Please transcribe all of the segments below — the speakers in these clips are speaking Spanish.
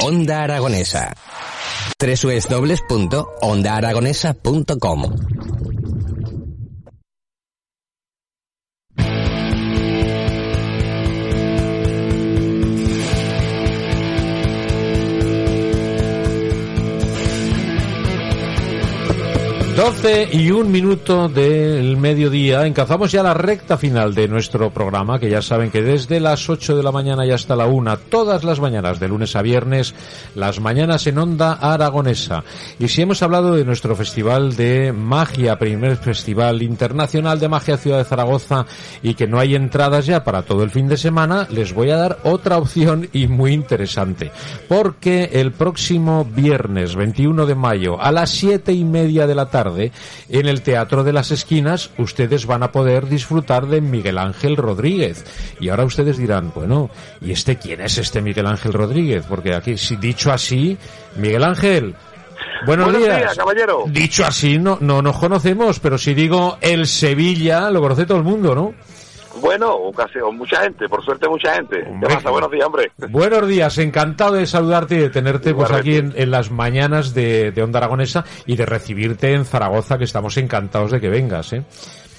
Onda Aragonesa. www.ondaaragonesa.com 12 y un minuto del mediodía. Encazamos ya la recta final de nuestro programa, que ya saben que desde las 8 de la mañana y hasta la 1, todas las mañanas, de lunes a viernes, las mañanas en Onda Aragonesa. Y si hemos hablado de nuestro festival de magia, primer festival internacional de magia Ciudad de Zaragoza, y que no hay entradas ya para todo el fin de semana, les voy a dar otra opción y muy interesante. Porque el próximo viernes 21 de mayo a las siete y media de la tarde, en el Teatro de las Esquinas, ustedes van a poder disfrutar de Miguel Ángel Rodríguez. Y ahora ustedes dirán, bueno, ¿y este quién es este Miguel Ángel Rodríguez? Porque aquí, si dicho así, Miguel Ángel, Buenos, Buenos días. días, caballero. Dicho así, no, no nos conocemos, pero si digo el Sevilla, lo conoce todo el mundo, ¿no? Bueno, casi, o mucha gente, por suerte mucha gente. Hombre. ¿Qué pasa? Buenos días, hombre. Buenos días, encantado de saludarte y de tenerte pues aquí en, en las mañanas de, de Onda Aragonesa y de recibirte en Zaragoza, que estamos encantados de que vengas, ¿eh?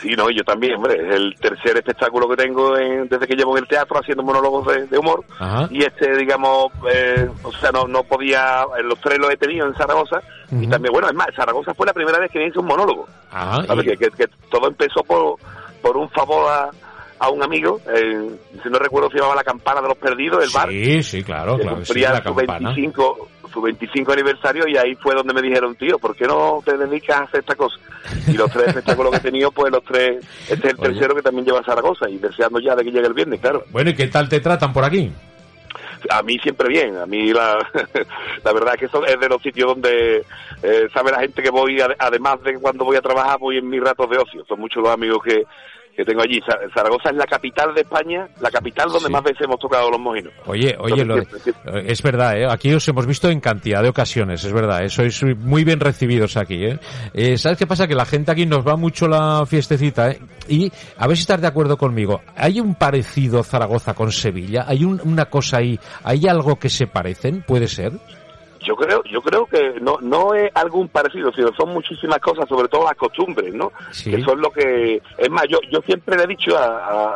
Sí, no, yo también, hombre. Es el tercer espectáculo que tengo en- desde que llevo en el teatro haciendo monólogos de, de humor. Ajá. Y este, digamos, eh, o sea, no, no podía, en los tres los he tenido en Zaragoza. Y también, bueno, es más, Zaragoza fue la primera vez que hice un monólogo. Ah, ¿sabes? y- Que, que- que todo empezó por, por un favor a, a un amigo, eh, si no recuerdo se llamaba La Campana de los Perdidos, el bar. Sí, sí, claro, claro, sí, la su campana. 25 su 25 aniversario y ahí fue donde me dijeron, tío, ¿por qué no te dedicas a hacer esta cosa? Y los tres espectáculos que he tenido, pues los tres, este es el Oye. tercero que también lleva a Zaragoza y deseando ya de que llegue el viernes, claro. Bueno, ¿y qué tal te tratan por aquí? A mí siempre bien, a mí la, la verdad es que eso es de los sitios donde eh, sabe la gente que voy, ade- además de cuando voy a trabajar, voy en mis ratos de ocio. Son muchos los amigos que, que tengo allí. Za- Zaragoza es la capital de España, la capital donde Sí. más veces hemos tocado los mojinos. Oye, oye, lo Entonces, es verdad, ¿eh? aquí os hemos visto en cantidad de ocasiones, es verdad, ¿eh? sois muy bien recibidos aquí. ¿eh? Eh, ¿Sabes qué pasa? Que la gente aquí nos va mucho la fiestecita ¿eh? y a ver si estás de acuerdo conmigo. ¿Hay un parecido Zaragoza con Sevilla? ¿Hay un- una cosa ahí? ¿Hay algo que se parecen? ¿Puede ser? Yo creo, yo creo que no, no es algún parecido, sino son muchísimas cosas, sobre todo las costumbres, ¿no? Sí. Que son lo que, es más, yo, yo siempre le he dicho a,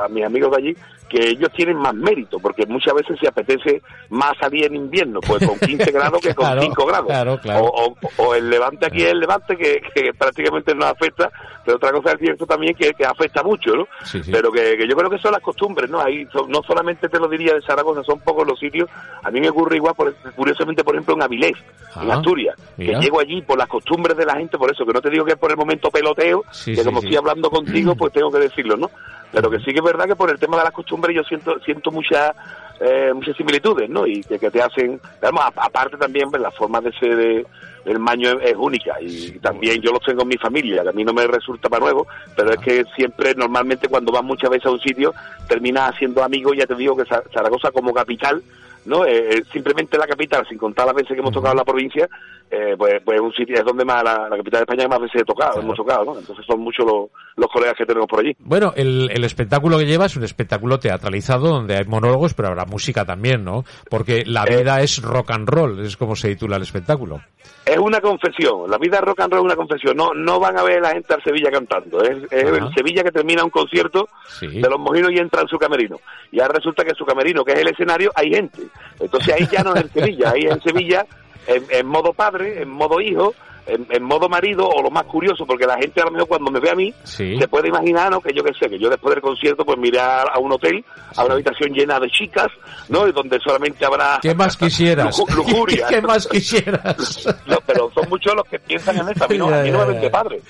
a- a mis amigos de allí que ellos tienen más mérito, porque muchas veces se apetece más salir en invierno, pues con 15 grados que con Claro, 5 grados. claro, claro. O, o- o el levante aquí es el levante que, que prácticamente nos afecta, pero otra cosa es cierto también que, que afecta mucho, ¿no? Sí, sí. Pero que, que yo creo que son las costumbres, ¿no? Ahí son- no solamente te lo diría de Zaragoza, son pocos los sitios. A mí me ocurre igual, por- curiosamente, por ejemplo, en Avilés, en Ah, Asturias, mira. que llego allí por las costumbres de la gente, por eso, que no te digo que es por el momento peloteo, Sí, que como estoy hablando contigo, pues tengo que decirlo, ¿no? Pero que sí que es verdad que por el tema de las costumbres yo siento siento muchas eh, muchas similitudes, ¿no? Y que, que te hacen, digamos, a- aparte también, pues, la forma de ser de- del maño es, es única. Y también yo los tengo en mi familia, que a mí no me resulta para nuevo, pero es que siempre, normalmente cuando vas muchas veces a un sitio, terminas haciendo amigos, ya te digo que Za- Zaragoza como capital, ¿no? Eh, eh, simplemente la capital, sin contar las veces que hemos tocado en la provincia, eh, pues, pues un sitio es donde más la, la capital de España más veces he tocado, Claro. hemos tocado, ¿no? Entonces son muchos los, los colegas que tenemos por allí. Bueno, el, el espectáculo que lleva es un espectáculo teatralizado donde hay monólogos, pero habrá música también, ¿no? Porque la Eh. vida es rock and roll, es como se titula el espectáculo. Es una confesión, la vida rock and roll es una confesión, no no van a ver la gente al Sevilla cantando, es, es el Sevilla que termina un concierto Sí. de los mojinos y entra en su camerino. Y ahora resulta que en su camerino, que es el escenario, hay gente. Entonces ahí ya no es en Sevilla, ahí es en Sevilla en, en modo padre, en modo hijo, en, en modo marido, o lo más curioso, porque la gente a lo mejor cuando me ve a mí, Sí. se puede imaginar, ¿no? Que yo qué sé, que yo después del concierto pues miré a, a un hotel, a una habitación llena de chicas, ¿no? Y donde solamente habrá... ¿Qué más quisieras? luju- lujuria. ¿Qué más quisieras? No, pero son muchos los que piensan en eso. A mí no, a mí no me ven de padre.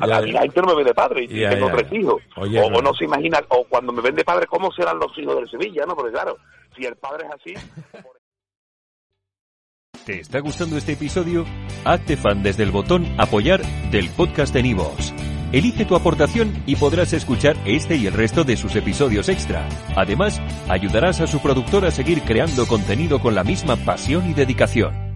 A, a mí la gente no me ve de padre y Ya, tengo ya. tres hijos. Oye, o, no. o no se imagina, o cuando me ven de padre, ¿cómo serán los hijos del Sevilla? no Porque claro, si el padre es así... ¿Te está gustando este episodio? Hazte fan desde el botón Apoyar del podcast de Nivos. Elige tu aportación y podrás escuchar este y el resto de sus episodios extra. Además, ayudarás a su productor a seguir creando contenido con la misma pasión y dedicación.